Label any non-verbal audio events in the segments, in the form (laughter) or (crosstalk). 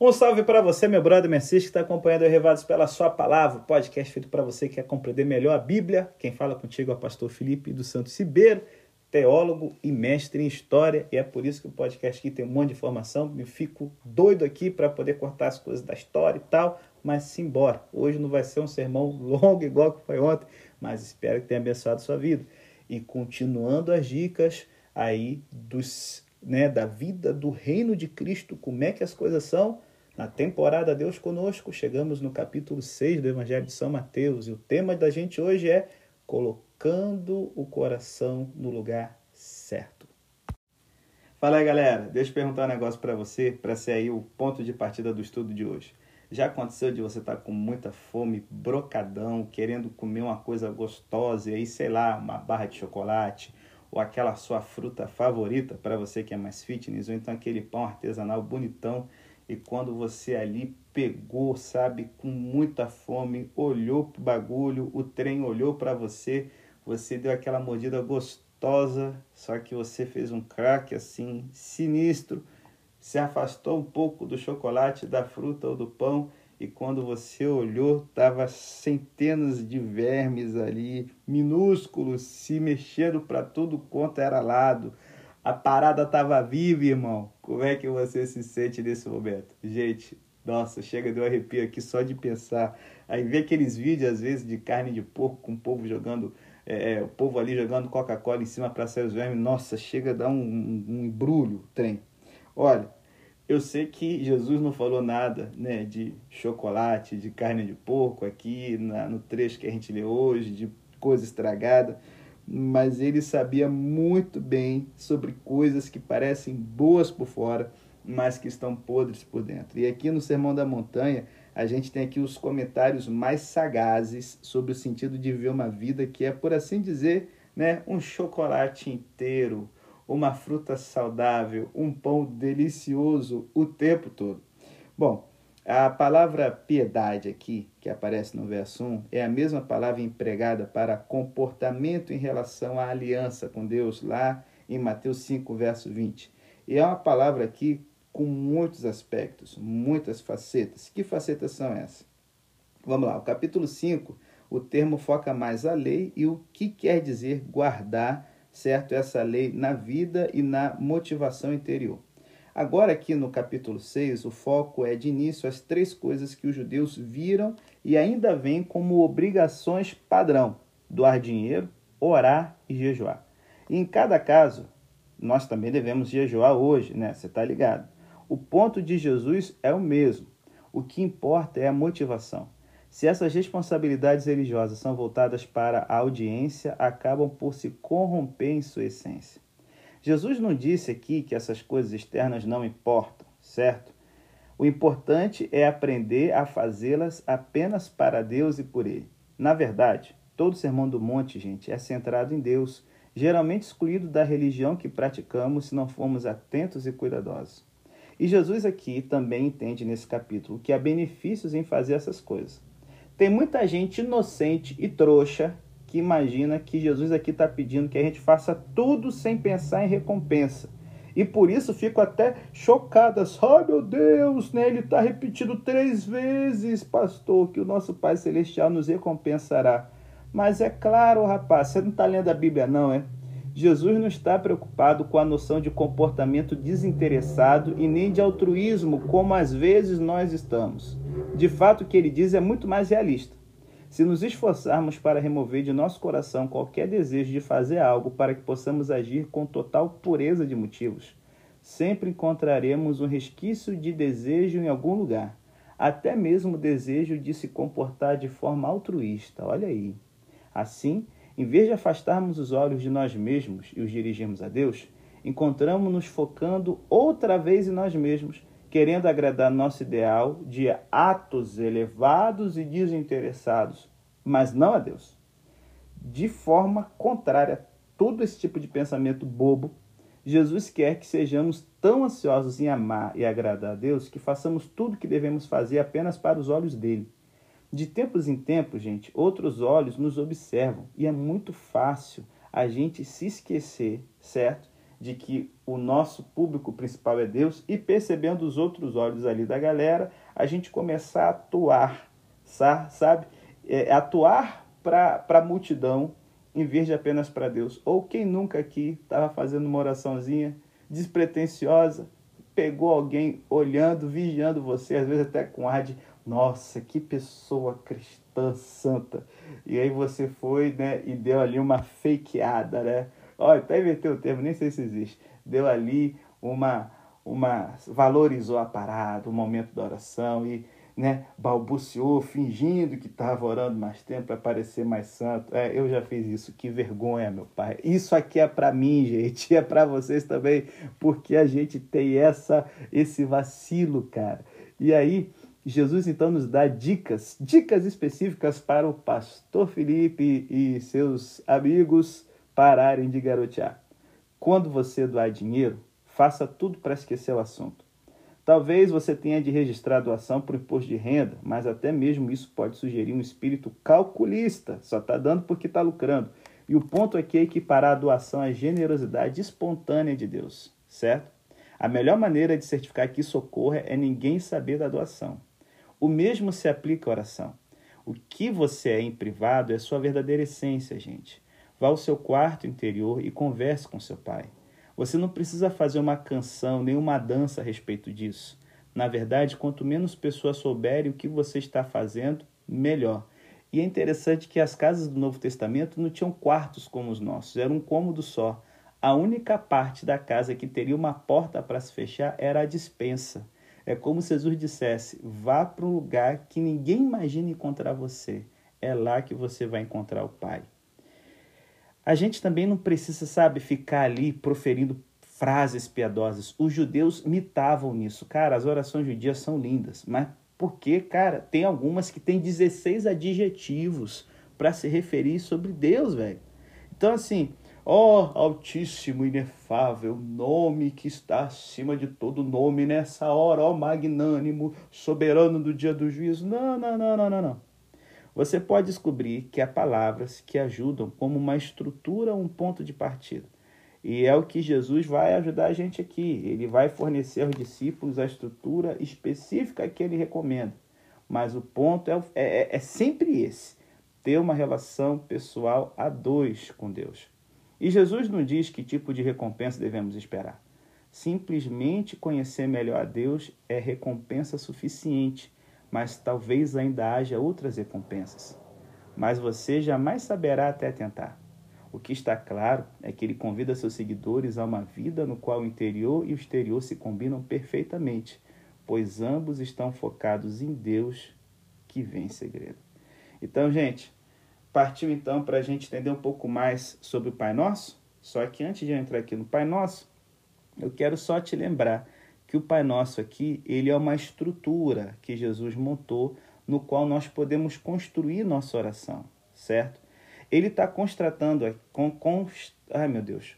Um salve para você, meu brother Messias, que está acompanhando o Revados pela Sua Palavra, podcast feito para você que quer compreender melhor a Bíblia. Quem fala contigo é o pastor Felipe dos Santos Ribeiro, teólogo e mestre em História, e é por isso que o podcast aqui tem um monte de informação. Me fico doido aqui para poder cortar as coisas da história e tal, mas simbora. Hoje não vai ser um sermão longo igual que foi ontem, mas espero que tenha abençoado sua vida. E continuando as dicas aí dos, né, da vida do reino de Cristo, como é que as coisas são, na temporada Deus Conosco, chegamos no capítulo 6 do Evangelho de São Mateus e o tema da gente hoje é colocando o coração no lugar certo. Fala aí, galera. Deixa eu perguntar um negócio para você, para ser aí o ponto de partida do estudo de hoje. Já aconteceu de você estar tá com muita fome, brocadão, querendo comer uma coisa gostosa e aí, sei lá, uma barra de chocolate ou aquela sua fruta favorita para você que é mais fitness, ou então aquele pão artesanal bonitão e quando você ali pegou, sabe, com muita fome, olhou pro bagulho, o trem olhou para você, você deu aquela mordida gostosa, só que você fez um crack assim sinistro, se afastou um pouco do chocolate, da fruta ou do pão e quando você olhou, tava centenas de vermes ali, minúsculos, se mexendo para tudo quanto era lado a parada tava viva, irmão. Como é que você se sente nesse momento? Gente, nossa, chega de um arrepio aqui só de pensar. Aí vê aqueles vídeos, às vezes, de carne de porco com o povo jogando, é, é o povo ali jogando Coca-Cola em cima para sair os vermes. Nossa, chega a dar um, um, um embrulho, trem. Olha, eu sei que Jesus não falou nada né, de chocolate, de carne de porco aqui na, no trecho que a gente lê hoje, de coisa estragada mas ele sabia muito bem sobre coisas que parecem boas por fora, mas que estão podres por dentro. E aqui no Sermão da Montanha, a gente tem aqui os comentários mais sagazes sobre o sentido de viver uma vida que é, por assim dizer, né, um chocolate inteiro, uma fruta saudável, um pão delicioso o tempo todo. Bom, a palavra piedade aqui, que aparece no verso 1, é a mesma palavra empregada para comportamento em relação à aliança com Deus, lá em Mateus 5, verso 20. E é uma palavra aqui com muitos aspectos, muitas facetas. Que facetas são essas? Vamos lá, o capítulo 5, o termo foca mais a lei e o que quer dizer guardar, certo, essa lei na vida e na motivação interior. Agora, aqui no capítulo 6, o foco é de início as três coisas que os judeus viram e ainda veem como obrigações padrão: doar dinheiro, orar e jejuar. E em cada caso, nós também devemos jejuar hoje, né? Você está ligado? O ponto de Jesus é o mesmo. O que importa é a motivação. Se essas responsabilidades religiosas são voltadas para a audiência, acabam por se corromper em sua essência. Jesus não disse aqui que essas coisas externas não importam, certo? O importante é aprender a fazê-las apenas para Deus e por Ele. Na verdade, todo Sermão do Monte, gente, é centrado em Deus, geralmente excluído da religião que praticamos se não formos atentos e cuidadosos. E Jesus aqui também entende nesse capítulo que há benefícios em fazer essas coisas. Tem muita gente inocente e trouxa que imagina que Jesus aqui está pedindo que a gente faça tudo sem pensar em recompensa. E por isso fico até chocadas. Ai meu Deus, né? ele está repetindo três vezes, pastor, que o nosso Pai Celestial nos recompensará. Mas é claro, rapaz, você não está lendo a Bíblia, não, é? Jesus não está preocupado com a noção de comportamento desinteressado e nem de altruísmo, como às vezes nós estamos. De fato, o que ele diz é muito mais realista. Se nos esforçarmos para remover de nosso coração qualquer desejo de fazer algo para que possamos agir com total pureza de motivos, sempre encontraremos um resquício de desejo em algum lugar, até mesmo o desejo de se comportar de forma altruísta. Olha aí. Assim, em vez de afastarmos os olhos de nós mesmos e os dirigirmos a Deus, encontramos-nos focando outra vez em nós mesmos querendo agradar nosso ideal de atos elevados e desinteressados, mas não a Deus. De forma contrária a todo esse tipo de pensamento bobo, Jesus quer que sejamos tão ansiosos em amar e agradar a Deus que façamos tudo o que devemos fazer apenas para os olhos dele. De tempos em tempos, gente, outros olhos nos observam e é muito fácil a gente se esquecer, certo? De que o nosso público principal é Deus e percebendo os outros olhos ali da galera, a gente começar a atuar, sabe? É, atuar para a multidão em vez de apenas para Deus. Ou quem nunca aqui estava fazendo uma oraçãozinha despretensiosa, pegou alguém olhando, vigiando você, às vezes até com ar de nossa, que pessoa cristã santa. E aí você foi, né, e deu ali uma fakeada, né? Olha, até inverteu o termo, nem sei se existe. Deu ali uma, uma valorizou a parada, o momento da oração e né, balbuciou, fingindo que estava orando mais tempo para parecer mais santo. É, eu já fiz isso, que vergonha, meu pai. Isso aqui é para mim, gente, (laughs) é para vocês também, porque a gente tem essa esse vacilo, cara. E aí, Jesus então nos dá dicas, dicas específicas para o pastor Felipe e seus amigos pararem de garotear. Quando você doar dinheiro, faça tudo para esquecer o assunto. Talvez você tenha de registrar a doação por imposto de renda, mas até mesmo isso pode sugerir um espírito calculista, só está dando porque está lucrando. E o ponto aqui é equiparar a doação à generosidade espontânea de Deus, certo? A melhor maneira de certificar que isso ocorra é ninguém saber da doação. O mesmo se aplica à oração. O que você é em privado é sua verdadeira essência, gente. Vá ao seu quarto interior e converse com seu pai. Você não precisa fazer uma canção nem uma dança a respeito disso. Na verdade, quanto menos pessoas souberem o que você está fazendo, melhor. E é interessante que as casas do Novo Testamento não tinham quartos como os nossos, era um cômodo só. A única parte da casa que teria uma porta para se fechar era a dispensa. É como se Jesus dissesse: vá para um lugar que ninguém imagina encontrar você. É lá que você vai encontrar o Pai. A gente também não precisa, sabe, ficar ali proferindo frases piadosas. Os judeus mitavam nisso. Cara, as orações judias são lindas, mas porque, cara, tem algumas que tem 16 adjetivos para se referir sobre Deus, velho. Então, assim, ó Altíssimo, inefável, nome que está acima de todo nome nessa hora, ó magnânimo, soberano do dia do juízo. Não, não, não, não, não, não. Você pode descobrir que há palavras que ajudam como uma estrutura, um ponto de partida. E é o que Jesus vai ajudar a gente aqui. Ele vai fornecer aos discípulos a estrutura específica que ele recomenda. Mas o ponto é, é, é sempre esse: ter uma relação pessoal a dois com Deus. E Jesus não diz que tipo de recompensa devemos esperar. Simplesmente conhecer melhor a Deus é recompensa suficiente mas talvez ainda haja outras recompensas. Mas você jamais saberá até tentar. O que está claro é que ele convida seus seguidores a uma vida no qual o interior e o exterior se combinam perfeitamente, pois ambos estão focados em Deus que vem segredo. Então, gente, partiu então para a gente entender um pouco mais sobre o Pai Nosso? Só que antes de eu entrar aqui no Pai Nosso, eu quero só te lembrar que o Pai Nosso aqui, ele é uma estrutura que Jesus montou no qual nós podemos construir nossa oração, certo? Ele está constatando, com, com, ai meu Deus,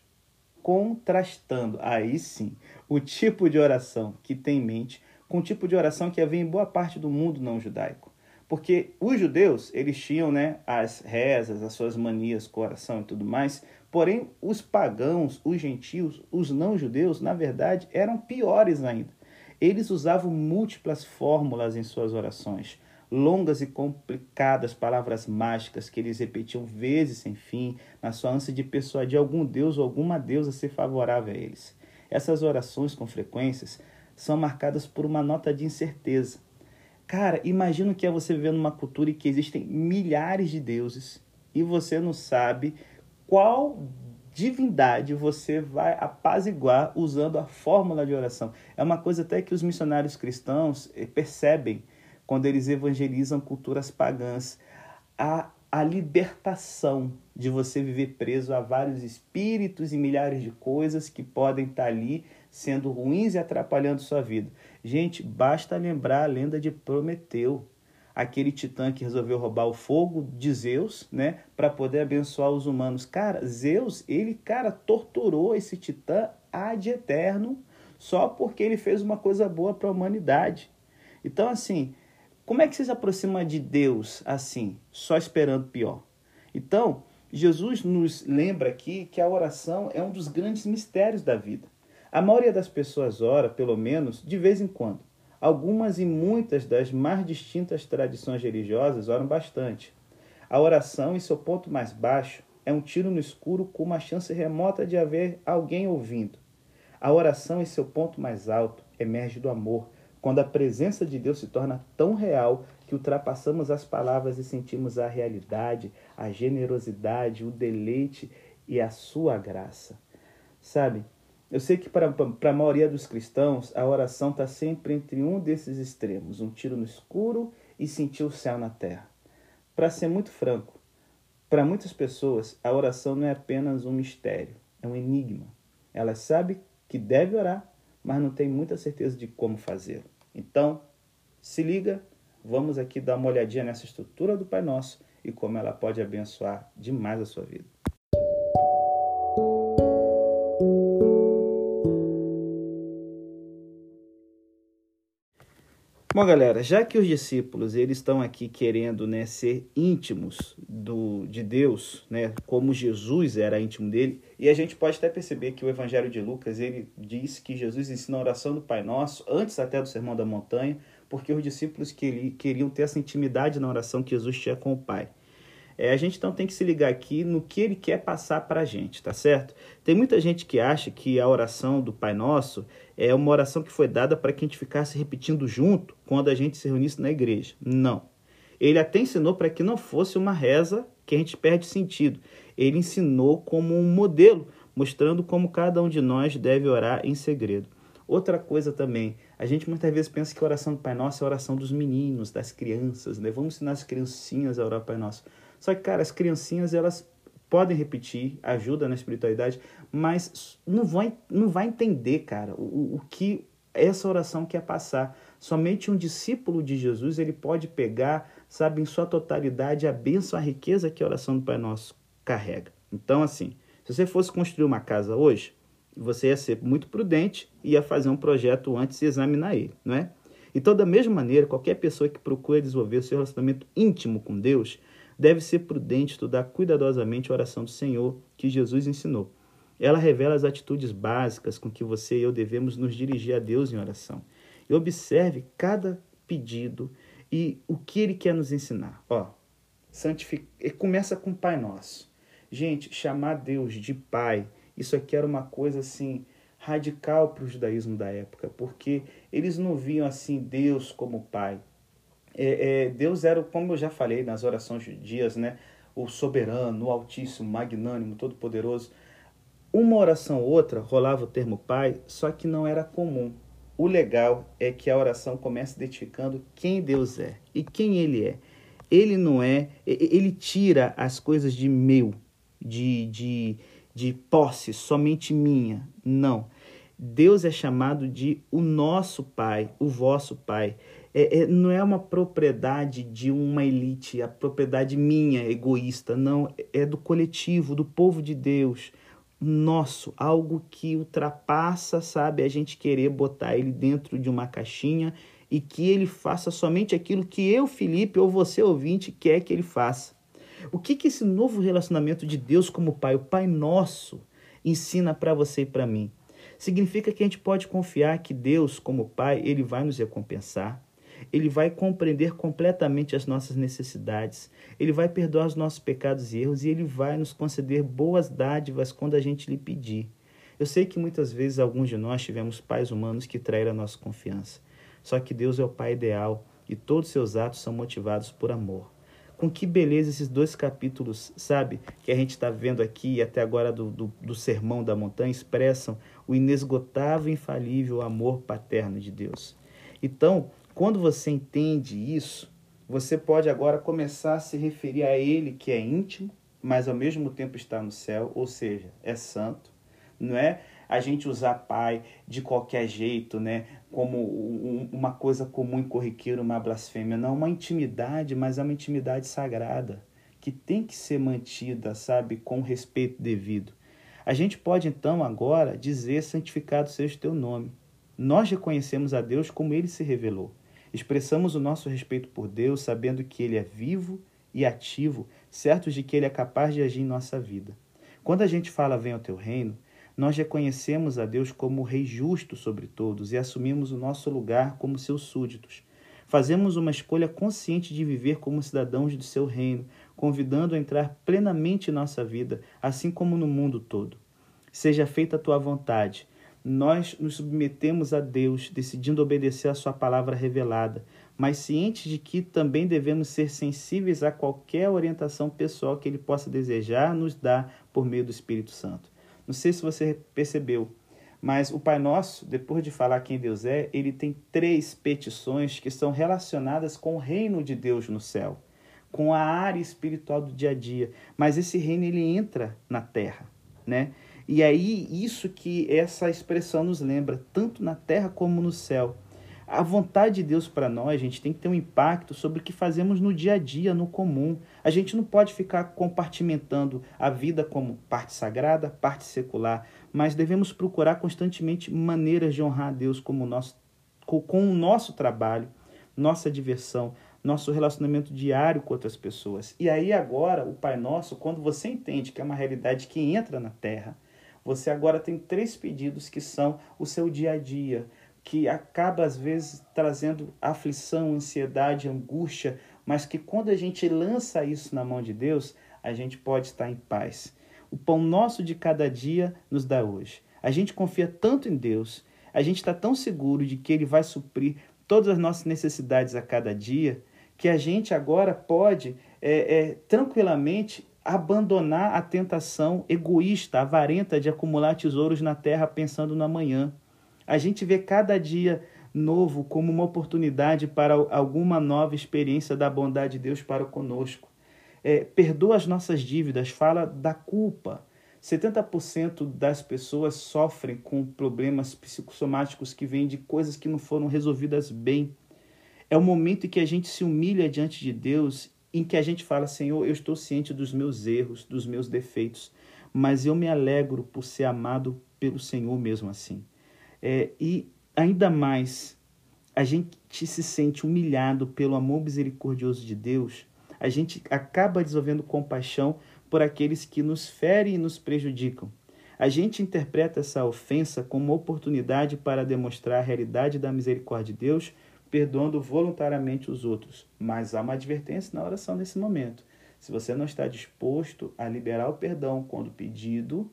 contrastando, aí sim, o tipo de oração que tem em mente com o tipo de oração que havia em boa parte do mundo não judaico. Porque os judeus, eles tinham né, as rezas, as suas manias com oração e tudo mais, Porém, os pagãos, os gentios, os não-judeus, na verdade, eram piores ainda. Eles usavam múltiplas fórmulas em suas orações, longas e complicadas palavras mágicas que eles repetiam vezes sem fim, na sua ânsia de persuadir algum deus ou alguma deusa a ser favorável a eles. Essas orações, com frequências, são marcadas por uma nota de incerteza. Cara, imagina que é você viver numa cultura em que existem milhares de deuses e você não sabe qual divindade você vai apaziguar usando a fórmula de oração. É uma coisa até que os missionários cristãos eh, percebem quando eles evangelizam culturas pagãs. A, a libertação de você viver preso a vários espíritos e milhares de coisas que podem estar ali sendo ruins e atrapalhando sua vida. Gente, basta lembrar a lenda de Prometeu aquele titã que resolveu roubar o fogo de Zeus, né, para poder abençoar os humanos. Cara, Zeus, ele, cara, torturou esse titã ad eterno só porque ele fez uma coisa boa para a humanidade. Então, assim, como é que você se aproxima de Deus assim, só esperando pior? Então, Jesus nos lembra aqui que a oração é um dos grandes mistérios da vida. A maioria das pessoas ora, pelo menos, de vez em quando. Algumas e muitas das mais distintas tradições religiosas oram bastante. A oração, em seu ponto mais baixo, é um tiro no escuro com uma chance remota de haver alguém ouvindo. A oração, em seu ponto mais alto, emerge do amor, quando a presença de Deus se torna tão real que ultrapassamos as palavras e sentimos a realidade, a generosidade, o deleite e a sua graça. Sabe, eu sei que para, para a maioria dos cristãos, a oração está sempre entre um desses extremos, um tiro no escuro e sentir o céu na terra. Para ser muito franco, para muitas pessoas, a oração não é apenas um mistério, é um enigma. Elas sabem que deve orar, mas não tem muita certeza de como fazê-lo. Então, se liga, vamos aqui dar uma olhadinha nessa estrutura do Pai Nosso e como ela pode abençoar demais a sua vida. Bom, galera, já que os discípulos eles estão aqui querendo né, ser íntimos do, de Deus, né, como Jesus era íntimo dele, e a gente pode até perceber que o Evangelho de Lucas ele diz que Jesus ensina a oração do Pai Nosso antes até do Sermão da Montanha, porque os discípulos queriam ter essa intimidade na oração que Jesus tinha com o Pai. É, a gente então tem que se ligar aqui no que ele quer passar para a gente, tá certo? Tem muita gente que acha que a oração do Pai Nosso é uma oração que foi dada para que a gente ficasse repetindo junto quando a gente se reunisse na igreja. Não. Ele até ensinou para que não fosse uma reza que a gente perde sentido. Ele ensinou como um modelo, mostrando como cada um de nós deve orar em segredo. Outra coisa também, a gente muitas vezes pensa que a oração do Pai Nosso é a oração dos meninos, das crianças, né? Vamos ensinar as criancinhas a orar o Pai Nosso. Só que, cara, as criancinhas, elas podem repetir, ajuda na espiritualidade, mas não vai, não vai entender, cara, o, o que essa oração quer passar. Somente um discípulo de Jesus, ele pode pegar, sabe, em sua totalidade, a bênção, a riqueza que a oração do Pai Nosso carrega. Então, assim, se você fosse construir uma casa hoje, você ia ser muito prudente e ia fazer um projeto antes de examinar ele, não é? Então, da mesma maneira, qualquer pessoa que procura desenvolver o seu relacionamento íntimo com Deus, deve ser prudente estudar cuidadosamente a oração do Senhor que Jesus ensinou. Ela revela as atitudes básicas com que você e eu devemos nos dirigir a Deus em oração. E observe cada pedido e o que ele quer nos ensinar. Ó, santific... começa com Pai Nosso. Gente, chamar Deus de Pai, isso aqui era uma coisa assim radical para o judaísmo da época, porque eles não viam assim Deus como Pai. É, é, Deus era, como eu já falei nas orações dias, né? O soberano, o altíssimo, magnânimo, todo-poderoso. Uma oração ou outra rolava o termo Pai, só que não era comum. O legal é que a oração começa identificando quem Deus é e quem Ele é. Ele não é, ele tira as coisas de meu, de, de, de posse, somente minha. Não. Deus é chamado de o nosso Pai, o vosso Pai é, é, não é uma propriedade de uma elite, a propriedade minha, egoísta, não, é do coletivo, do povo de Deus, nosso, algo que ultrapassa, sabe, a gente querer botar ele dentro de uma caixinha e que ele faça somente aquilo que eu, Felipe, ou você, ouvinte, quer que ele faça. O que, que esse novo relacionamento de Deus como Pai, o Pai Nosso, ensina para você e para mim? Significa que a gente pode confiar que Deus, como Pai, ele vai nos recompensar, ele vai compreender completamente as nossas necessidades, ele vai perdoar os nossos pecados e erros e ele vai nos conceder boas dádivas quando a gente lhe pedir. Eu sei que muitas vezes alguns de nós tivemos pais humanos que traíram a nossa confiança. Só que Deus é o Pai ideal e todos seus atos são motivados por amor. Com que beleza esses dois capítulos, sabe, que a gente está vendo aqui e até agora do, do, do Sermão da Montanha, expressam o inesgotável e infalível amor paterno de Deus. Então, quando você entende isso, você pode agora começar a se referir a Ele que é íntimo, mas ao mesmo tempo está no céu, ou seja, é santo. Não é a gente usar Pai de qualquer jeito, né? Como uma coisa comum e corriqueira, uma blasfêmia. Não, uma intimidade, mas é uma intimidade sagrada, que tem que ser mantida, sabe, com respeito devido. A gente pode então agora dizer: santificado seja o teu nome. Nós reconhecemos a Deus como ele se revelou. Expressamos o nosso respeito por Deus, sabendo que Ele é vivo e ativo, certos de que Ele é capaz de agir em nossa vida. Quando a gente fala venha ao teu reino, nós reconhecemos a Deus como o Rei justo sobre todos e assumimos o nosso lugar como seus súditos. Fazemos uma escolha consciente de viver como cidadãos do seu reino, convidando a entrar plenamente em nossa vida, assim como no mundo todo. Seja feita a tua vontade. Nós nos submetemos a Deus, decidindo obedecer a sua palavra revelada, mas cientes de que também devemos ser sensíveis a qualquer orientação pessoal que ele possa desejar nos dar por meio do Espírito Santo. Não sei se você percebeu, mas o Pai Nosso, depois de falar quem Deus é, ele tem três petições que são relacionadas com o reino de Deus no céu, com a área espiritual do dia a dia. Mas esse reino ele entra na terra, né? E aí isso que essa expressão nos lembra, tanto na terra como no céu. A vontade de Deus para nós, a gente tem que ter um impacto sobre o que fazemos no dia a dia, no comum. A gente não pode ficar compartimentando a vida como parte sagrada, parte secular, mas devemos procurar constantemente maneiras de honrar a Deus como nosso, com o nosso trabalho, nossa diversão, nosso relacionamento diário com outras pessoas. E aí agora, o Pai Nosso, quando você entende que é uma realidade que entra na terra, você agora tem três pedidos que são o seu dia a dia, que acaba às vezes trazendo aflição, ansiedade, angústia, mas que quando a gente lança isso na mão de Deus, a gente pode estar em paz. O pão nosso de cada dia nos dá hoje. A gente confia tanto em Deus, a gente está tão seguro de que Ele vai suprir todas as nossas necessidades a cada dia, que a gente agora pode é, é, tranquilamente abandonar a tentação egoísta, avarenta de acumular tesouros na terra pensando no amanhã. A gente vê cada dia novo como uma oportunidade para alguma nova experiência da bondade de Deus para conosco. É, perdoa as nossas dívidas, fala da culpa. 70% das pessoas sofrem com problemas psicossomáticos que vêm de coisas que não foram resolvidas bem. É o momento em que a gente se humilha diante de Deus, em que a gente fala: Senhor, eu estou ciente dos meus erros, dos meus defeitos, mas eu me alegro por ser amado pelo Senhor mesmo assim. É, e ainda mais, a gente se sente humilhado pelo amor misericordioso de Deus, a gente acaba desenvolvendo compaixão por aqueles que nos ferem e nos prejudicam. A gente interpreta essa ofensa como uma oportunidade para demonstrar a realidade da misericórdia de Deus, perdoando voluntariamente os outros. Mas há uma advertência na oração nesse momento. Se você não está disposto a liberar o perdão quando pedido,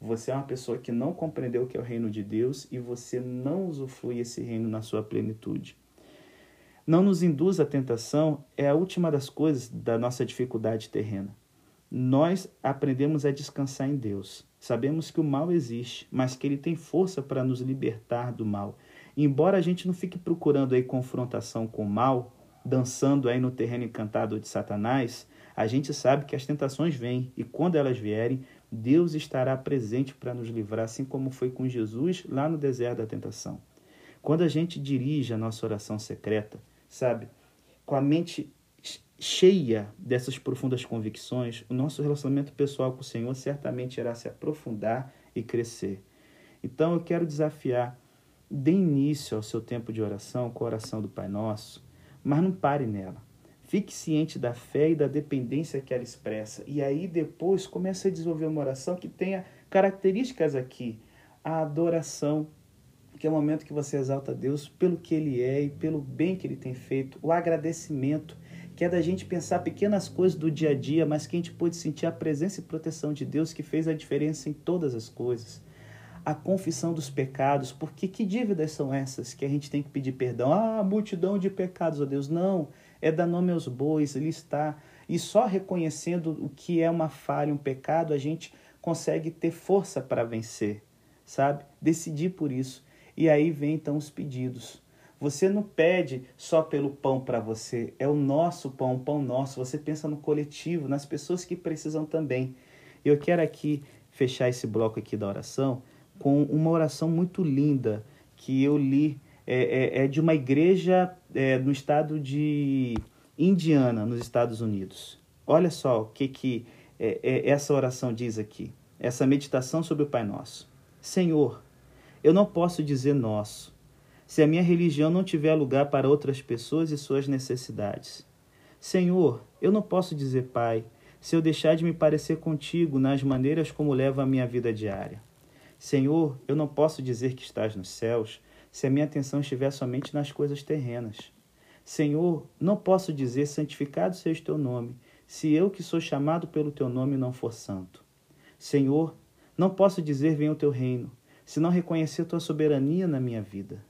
você é uma pessoa que não compreendeu o que é o reino de Deus e você não usufrui esse reino na sua plenitude. Não nos induz à tentação é a última das coisas da nossa dificuldade terrena. Nós aprendemos a descansar em Deus. Sabemos que o mal existe, mas que ele tem força para nos libertar do mal. Embora a gente não fique procurando aí confrontação com o mal, dançando aí no terreno encantado de Satanás, a gente sabe que as tentações vêm e quando elas vierem, Deus estará presente para nos livrar, assim como foi com Jesus lá no deserto da tentação. Quando a gente dirige a nossa oração secreta, sabe, com a mente cheia dessas profundas convicções, o nosso relacionamento pessoal com o Senhor certamente irá se aprofundar e crescer. Então eu quero desafiar, dê início ao seu tempo de oração com a oração do Pai Nosso, mas não pare nela. Fique ciente da fé e da dependência que ela expressa. E aí depois comece a desenvolver uma oração que tenha características aqui. A adoração, que é o momento que você exalta Deus pelo que Ele é e pelo bem que Ele tem feito. O agradecimento, que é da gente pensar pequenas coisas do dia a dia, mas que a gente pode sentir a presença e proteção de Deus que fez a diferença em todas as coisas. A confissão dos pecados, porque que dívidas são essas que a gente tem que pedir perdão? Ah, multidão de pecados, ó oh Deus. Não é dar nome aos bois, listar. E só reconhecendo o que é uma falha, um pecado, a gente consegue ter força para vencer, sabe? Decidir por isso. E aí vem então os pedidos. Você não pede só pelo pão para você, é o nosso pão, o pão nosso. Você pensa no coletivo, nas pessoas que precisam também. Eu quero aqui fechar esse bloco aqui da oração com uma oração muito linda que eu li é, é, é de uma igreja é, no estado de Indiana, nos Estados Unidos. Olha só o que, que é, é, essa oração diz aqui, essa meditação sobre o Pai Nosso. Senhor, eu não posso dizer nosso, se a minha religião não tiver lugar para outras pessoas e suas necessidades. Senhor, eu não posso dizer Pai, se eu deixar de me parecer contigo nas maneiras como levo a minha vida diária. Senhor, eu não posso dizer que estás nos céus se a minha atenção estiver somente nas coisas terrenas. Senhor, não posso dizer santificado seja o teu nome, se eu que sou chamado pelo teu nome não for santo. Senhor, não posso dizer venha o teu reino, se não reconhecer tua soberania na minha vida.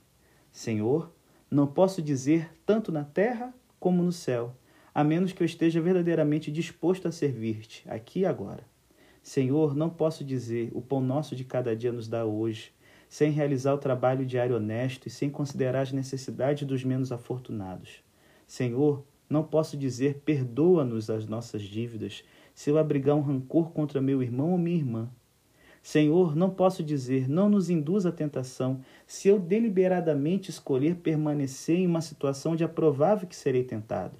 Senhor, não posso dizer tanto na terra como no céu, a menos que eu esteja verdadeiramente disposto a servir-te, aqui e agora. Senhor, não posso dizer o pão nosso de cada dia nos dá hoje, sem realizar o trabalho diário honesto e sem considerar as necessidades dos menos afortunados. Senhor, não posso dizer perdoa-nos as nossas dívidas, se eu abrigar um rancor contra meu irmão ou minha irmã. Senhor, não posso dizer não nos induz à tentação, se eu deliberadamente escolher permanecer em uma situação de aprovável que serei tentado.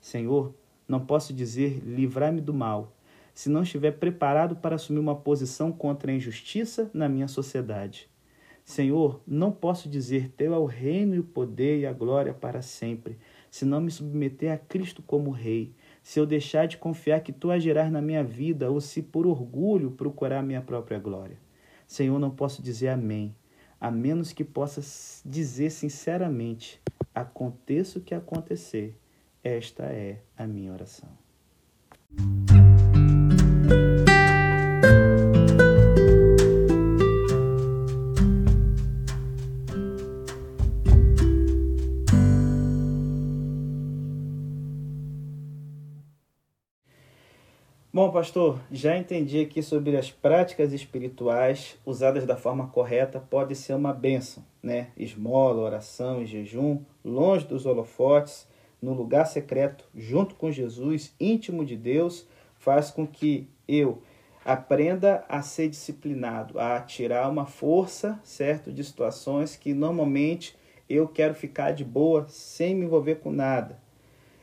Senhor, não posso dizer livrai-me do mal, se não estiver preparado para assumir uma posição contra a injustiça na minha sociedade. Senhor, não posso dizer teu é o reino e o poder e a glória para sempre, se não me submeter a Cristo como Rei, se eu deixar de confiar que tu agirás na minha vida ou se por orgulho procurar minha própria glória. Senhor, não posso dizer amém, a menos que possa dizer sinceramente: aconteça o que acontecer, esta é a minha oração. Bom, pastor, já entendi aqui sobre as práticas espirituais usadas da forma correta pode ser uma bênção, né? Esmola, oração e jejum, longe dos holofotes, no lugar secreto, junto com Jesus, íntimo de Deus, faz com que eu aprenda a ser disciplinado, a tirar uma força, certo, de situações que normalmente eu quero ficar de boa sem me envolver com nada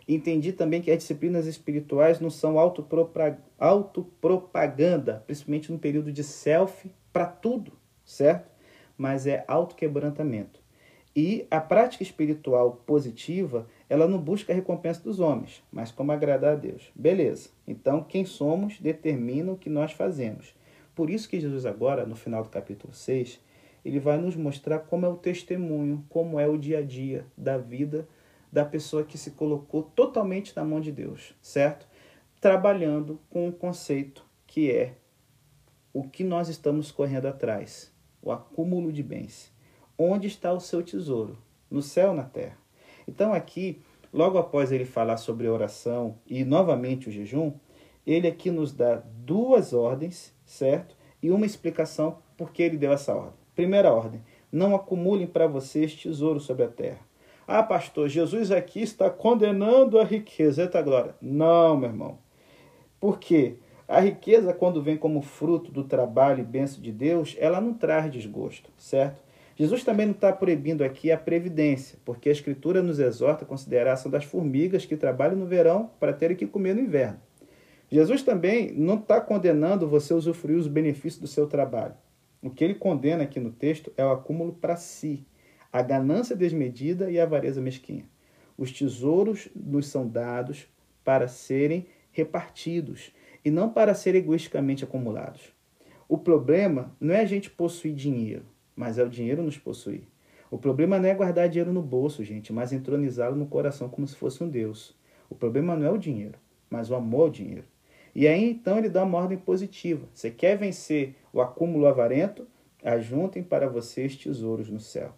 Entendi também que as disciplinas espirituais não são autopropaganda, principalmente no período de selfie, para tudo, certo? Mas é autoquebrantamento. E a prática espiritual positiva, ela não busca a recompensa dos homens, mas como agradar a Deus. Beleza. Então, quem somos determina o que nós fazemos. Por isso que Jesus agora, no final do capítulo 6, ele vai nos mostrar como é o testemunho, como é o dia a dia da vida da pessoa que se colocou totalmente na mão de Deus, certo? Trabalhando com um conceito que é o que nós estamos correndo atrás, o acúmulo de bens. Onde está o seu tesouro? No céu ou na terra? Então, aqui, logo após ele falar sobre oração e novamente o jejum, ele aqui nos dá duas ordens, certo? E uma explicação por que ele deu essa ordem. Primeira ordem: não acumulem para vocês tesouro sobre a terra ah, pastor, Jesus aqui está condenando a riqueza. Eita glória. Não, meu irmão. Por quê? A riqueza, quando vem como fruto do trabalho e bênção de Deus, ela não traz desgosto, certo? Jesus também não está proibindo aqui a previdência, porque a Escritura nos exorta a consideração das formigas que trabalham no verão para terem que comer no inverno. Jesus também não está condenando você a usufruir os benefícios do seu trabalho. O que ele condena aqui no texto é o acúmulo para si, a ganância desmedida e a avareza mesquinha. Os tesouros nos são dados para serem repartidos e não para serem egoisticamente acumulados. O problema não é a gente possuir dinheiro, mas é o dinheiro nos possuir. O problema não é guardar dinheiro no bolso, gente, mas entronizá-lo no coração como se fosse um Deus. O problema não é o dinheiro, mas o amor ao dinheiro. E aí então ele dá uma ordem positiva. Você quer vencer o acúmulo avarento? Ajuntem para vocês tesouros no céu.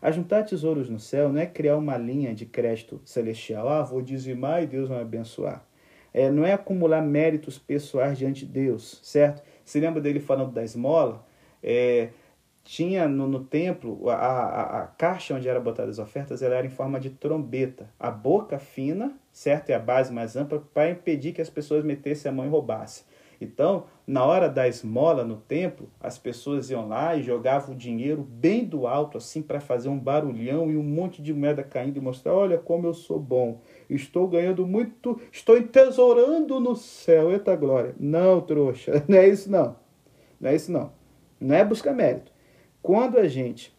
Ajuntar tesouros no céu não é criar uma linha de crédito celestial. Ah, vou dizimar e Deus vai abençoar. É, não é acumular méritos pessoais diante de Deus, certo? Se lembra dele falando da esmola? É, tinha no, no templo, a, a, a, caixa onde eram botadas as ofertas, ela era em forma de trombeta. A boca fina, certo? E a base mais ampla, para impedir que as pessoas metessem a mão e roubassem. Então, na hora da esmola no templo, as pessoas iam lá e jogavam o dinheiro bem do alto, assim, para fazer um barulhão e um monte de moeda caindo e mostrar: olha como eu sou bom, estou ganhando muito, estou entesourando no céu, eita glória. Não, trouxa, (laughs) não é isso não. Não é isso não. Não é buscar mérito. Quando a gente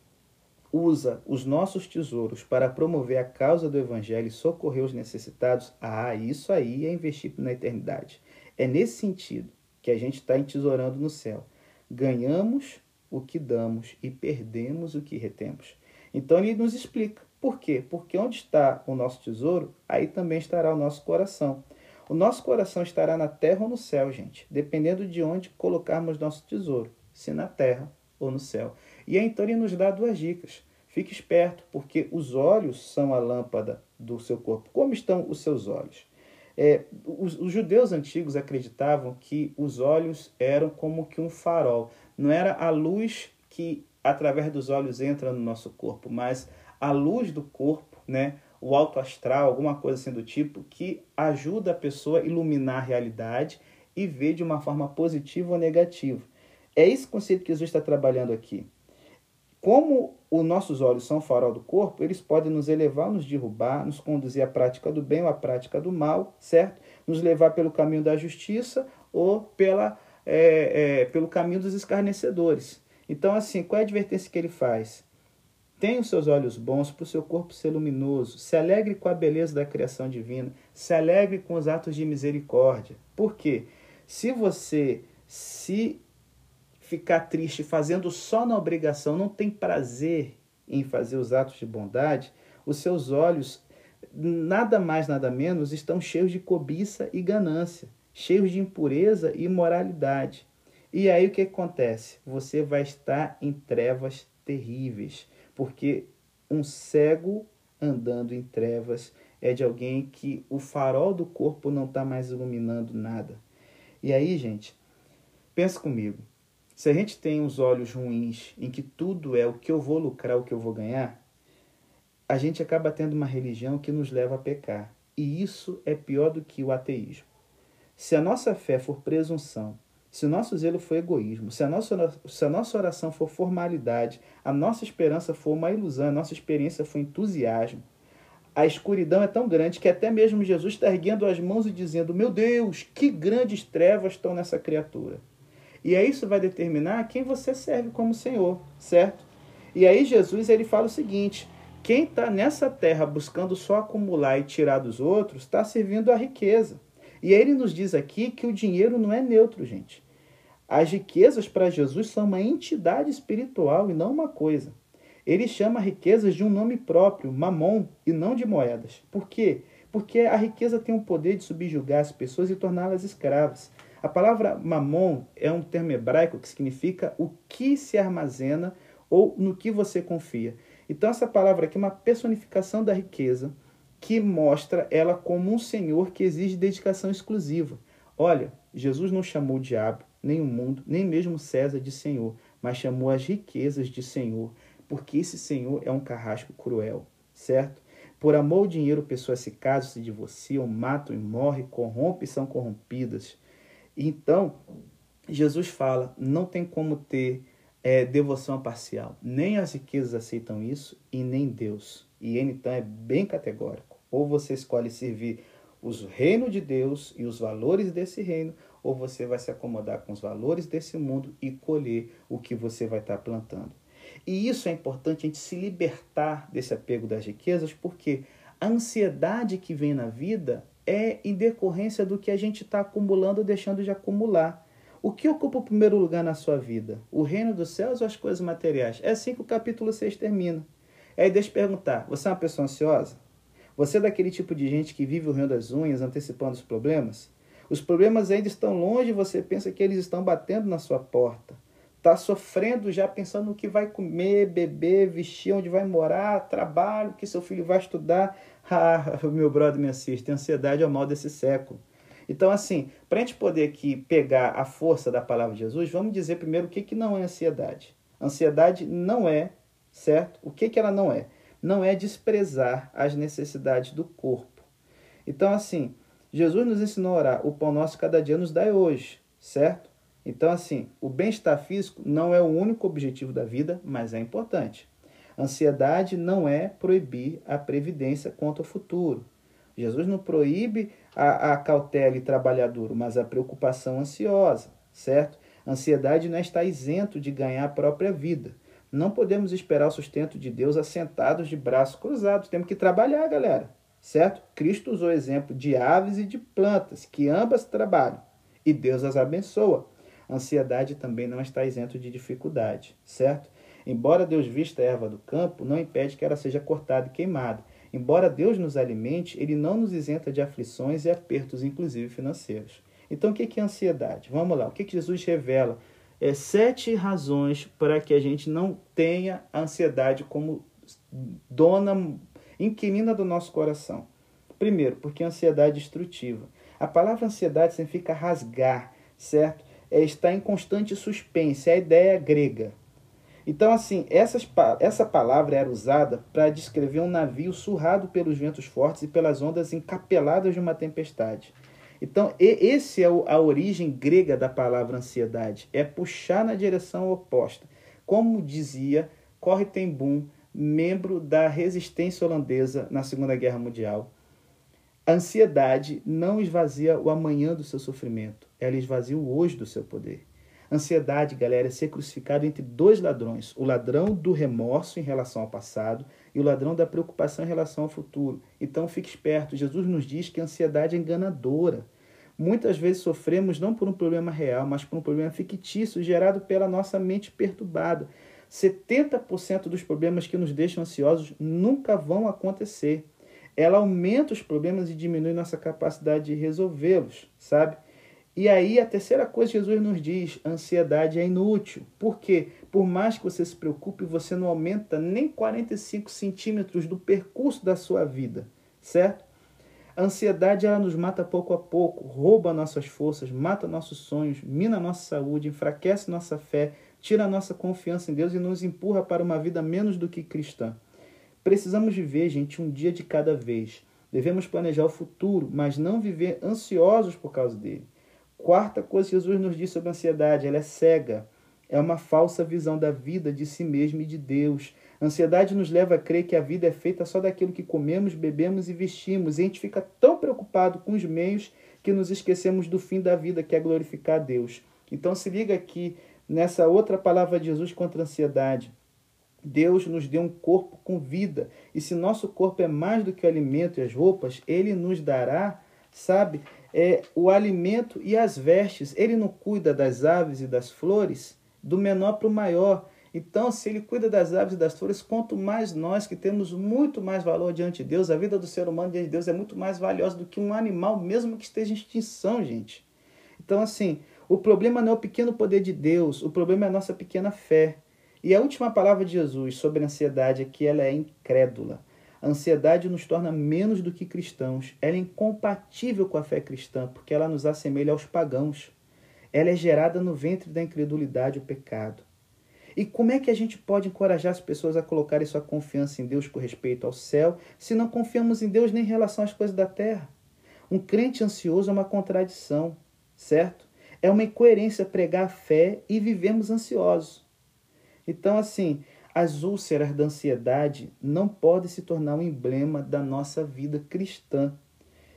usa os nossos tesouros para promover a causa do evangelho e socorrer os necessitados, ah, isso aí é investir na eternidade É nesse sentido que a gente está entesourando no céu. Ganhamos o que damos e perdemos o que retemos. Então ele nos explica. Por quê? Porque onde está o nosso tesouro, aí também estará o nosso coração. O nosso coração estará na terra ou no céu, gente, dependendo de onde colocarmos nosso tesouro, se na terra ou no céu. E aí então ele nos dá duas dicas. Fique esperto, porque os olhos são a lâmpada do seu corpo. Como estão os seus olhos? É, os, os, judeus antigos acreditavam que os olhos eram como que um farol. Não era a luz que através dos olhos entra no nosso corpo, mas a luz do corpo, né? o alto astral, alguma coisa assim do tipo, que ajuda a pessoa a iluminar a realidade e ver de uma forma positiva ou negativa. É esse conceito que Jesus está trabalhando aqui. Como os nossos olhos são o farol do corpo, eles podem nos elevar, nos derrubar, nos conduzir à prática do bem ou à prática do mal, certo? Nos levar pelo caminho da justiça ou pela, é, é, pelo caminho dos escarnecedores. Então, assim, qual é a advertência que ele faz? Tenha os seus olhos bons para o seu corpo ser luminoso. Se alegre com a beleza da criação divina. Se alegre com os atos de misericórdia. Por quê? Se você se ficar triste fazendo só na obrigação, não tem prazer em fazer os atos de bondade, os seus olhos, nada mais, nada menos, estão cheios de cobiça e ganância, cheios de impureza e imoralidade. E aí o que acontece? Você vai estar em trevas terríveis, porque um cego andando em trevas é de alguém que o farol do corpo não está mais iluminando nada. E aí, gente, pensa comigo. Se a gente tem os olhos ruins, em que tudo é o que eu vou lucrar, o que eu vou ganhar, a gente acaba tendo uma religião que nos leva a pecar. E isso é pior do que o ateísmo. Se a nossa fé for presunção, se o nosso zelo for egoísmo, se a nossa, se a nossa oração for formalidade, a nossa esperança for uma ilusão, a nossa experiência for entusiasmo, a escuridão é tão grande que até mesmo Jesus está erguendo as mãos e dizendo: Meu Deus, que grandes trevas estão nessa criatura. E aí isso vai determinar quem você serve como Senhor, certo? E aí Jesus ele fala o seguinte: quem está nessa terra buscando só acumular e tirar dos outros, está servindo a riqueza. E ele nos diz aqui que o dinheiro não é neutro, gente. As riquezas para Jesus são uma entidade espiritual e não uma coisa. Ele chama riquezas de um nome próprio, mamon, e não de moedas. Por quê? Porque a riqueza tem o poder de subjugar as pessoas e torná-las escravas. A palavra mamon é um termo hebraico que significa o que se armazena ou no que você confia. Então, essa palavra aqui é uma personificação da riqueza que mostra ela como um senhor que exige dedicação exclusiva. Olha, Jesus não chamou o diabo, nem o mundo, nem mesmo César de senhor, mas chamou as riquezas de senhor, porque esse senhor é um carrasco cruel, certo? Por amor ao dinheiro, pessoas se casam, se divorciam, matam e morrem, corrompem e são corrompidas. Então, Jesus fala: não tem como ter é, devoção parcial. Nem as riquezas aceitam isso e nem Deus. E ele então é bem categórico. Ou você escolhe servir os reinos de Deus e os valores desse reino, ou você vai se acomodar com os valores desse mundo e colher o que você vai estar plantando. E isso é importante a gente se libertar desse apego das riquezas, porque a ansiedade que vem na vida é em decorrência do que a gente está acumulando ou deixando de acumular. O que ocupa o primeiro lugar na sua vida? O reino dos céus ou as coisas materiais? É assim que o capítulo 6 termina. Aí deixa eu perguntar: você é uma pessoa ansiosa? Você é daquele tipo de gente que vive o reino das unhas, antecipando os problemas? Os problemas ainda estão longe e você pensa que eles estão batendo na sua porta. Está sofrendo já pensando no que vai comer, beber, vestir, onde vai morar, trabalho, que seu filho vai estudar. (laughs) Ah, meu brother me assiste, ansiedade é o mal desse século. Então, assim, para a gente poder aqui pegar a força da palavra de Jesus, vamos dizer primeiro o que, que não é ansiedade. Ansiedade não é, certo? O que, que ela não é? Não é desprezar as necessidades do corpo. Então, assim, Jesus nos ensinou a orar, o pão nosso cada dia nos dá hoje, certo? Então, assim, o bem-estar físico não é o único objetivo da vida, mas é importante. Ansiedade não é proibir a previdência quanto ao futuro. Jesus não proíbe a, a cautela e trabalhar duro, mas a preocupação ansiosa, certo? Ansiedade não está isento de ganhar a própria vida. Não podemos esperar o sustento de Deus assentados de braços cruzados. Temos que trabalhar, galera, certo? Cristo usou exemplo de aves e de plantas, que ambas trabalham. e Deus as abençoa. Ansiedade também não está isento de dificuldade, certo? Embora Deus vista a erva do campo, não impede que ela seja cortada e queimada. Embora Deus nos alimente, ele não nos isenta de aflições e apertos, inclusive financeiros. Então, o que é ansiedade? Vamos lá, o que Jesus revela? É sete razões para que a gente não tenha ansiedade como dona inquilina do nosso coração. Primeiro, porque ansiedade é destrutiva. A palavra ansiedade significa rasgar, certo? É estar em constante suspense, é a ideia grega. Então, assim, essas, essa palavra era usada para descrever um navio surrado pelos ventos fortes e pelas ondas encapeladas de uma tempestade. Então, esse é a origem grega da palavra ansiedade, é puxar na direção oposta. Como dizia Corrie ten Boom, membro da resistência holandesa na Segunda Guerra Mundial, a ansiedade não esvazia o amanhã do seu sofrimento, ela esvazia o hoje do seu poder. Ansiedade, galera, é ser crucificado entre dois ladrões: o ladrão do remorso em relação ao passado e o ladrão da preocupação em relação ao futuro. Então fique esperto, Jesus nos diz que a ansiedade é enganadora. Muitas vezes sofremos não por um problema real, mas por um problema fictício gerado pela nossa mente perturbada. 70% dos problemas que nos deixam ansiosos nunca vão acontecer. Ela aumenta os problemas e diminui nossa capacidade de resolvê-los, sabe? E aí a terceira coisa que Jesus nos diz, ansiedade é inútil. Por quê? Por mais que você se preocupe, você não aumenta nem 45 centímetros do percurso da sua vida, certo? A ansiedade ela nos mata pouco a pouco, rouba nossas forças, mata nossos sonhos, mina nossa saúde, enfraquece nossa fé, tira nossa confiança em Deus e nos empurra para uma vida menos do que cristã. Precisamos viver, gente, um dia de cada vez. Devemos planejar o futuro, mas não viver ansiosos por causa dele. Quarta coisa que Jesus nos diz sobre a ansiedade, ela é cega. É uma falsa visão da vida, de si mesmo e de Deus. A ansiedade nos leva a crer que a vida é feita só daquilo que comemos, bebemos e vestimos. E a gente fica tão preocupado com os meios que nos esquecemos do fim da vida, que é glorificar a Deus. Então se liga aqui nessa outra palavra de Jesus contra a ansiedade. Deus nos deu um corpo com vida. E se nosso corpo é mais do que o alimento e as roupas, ele nos dará, sabe, é, o alimento e as vestes. Ele não cuida das aves e das flores, do menor para o maior. Então, se ele cuida das aves e das flores, quanto mais nós que temos muito mais valor diante de Deus, a vida do ser humano diante de Deus é muito mais valiosa do que um animal, mesmo que esteja em extinção, gente. Então, assim, o problema não é o pequeno poder de Deus, o problema é a nossa pequena fé. E a última palavra de Jesus sobre a ansiedade é que ela é incrédula. A ansiedade nos torna menos do que cristãos. Ela é incompatível com a fé cristã, porque ela nos assemelha aos pagãos. Ela é gerada no ventre da incredulidade, o pecado. E como é que a gente pode encorajar as pessoas a colocarem sua confiança em Deus com respeito ao céu, se não confiamos em Deus nem em relação às coisas da terra? Um crente ansioso é uma contradição, certo? É uma incoerência pregar a fé e vivemos ansiosos. Então, assim, as úlceras da ansiedade não podem se tornar um emblema da nossa vida cristã.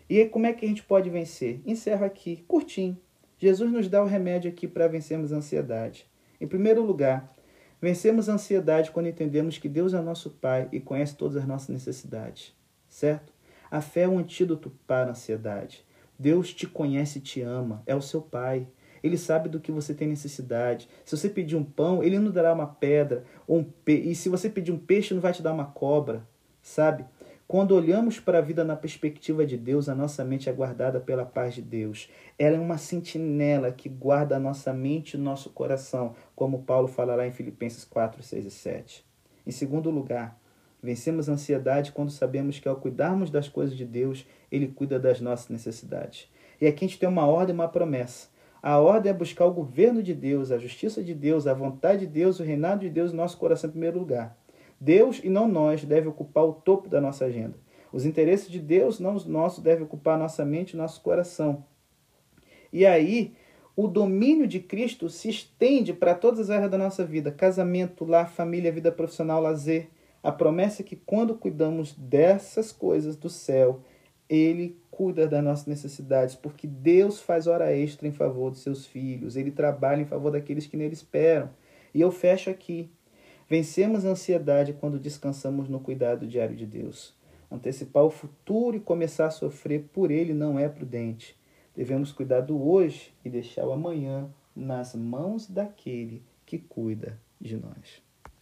E como é que a gente pode vencer? Encerro aqui, curtinho. Jesus nos dá o remédio aqui para vencermos a ansiedade. Em primeiro lugar, vencemos a ansiedade quando entendemos que Deus é nosso Pai e conhece todas as nossas necessidades, certo? A fé é um antídoto para a ansiedade. Deus te conhece e te ama, é o seu Pai. Ele sabe do que você tem necessidade. Se você pedir um pão, ele não dará uma pedra. Um pe... E se você pedir um peixe, não vai te dar uma cobra. Sabe? Quando olhamos para a vida na perspectiva de Deus, a nossa mente é guardada pela paz de Deus. Ela é uma sentinela que guarda a nossa mente e nosso coração, como Paulo fala lá em Filipenses 4, 6 e 7. Em segundo lugar, vencemos a ansiedade quando sabemos que ao cuidarmos das coisas de Deus, Ele cuida das nossas necessidades. E aqui a gente tem uma ordem e uma promessa. A ordem é buscar o governo de Deus, a justiça de Deus, a vontade de Deus, o reinado de Deus no nosso coração em primeiro lugar. Deus e não nós deve ocupar o topo da nossa agenda. Os interesses de Deus, não os nossos, devem ocupar nossa mente e nosso coração. E aí, o domínio de Cristo se estende para todas as áreas da nossa vida: casamento, lar, família, vida profissional, lazer. A promessa é que quando cuidamos dessas coisas do céu, Ele cuida das nossas necessidades, porque Deus faz hora extra em favor dos seus filhos, ele trabalha em favor daqueles que nele esperam. E eu fecho aqui. Vencemos a ansiedade quando descansamos no cuidado diário de Deus. Antecipar o futuro e começar a sofrer por ele não é prudente. devemos cuidar do hoje e deixar o amanhã nas mãos daquele que cuida de nós.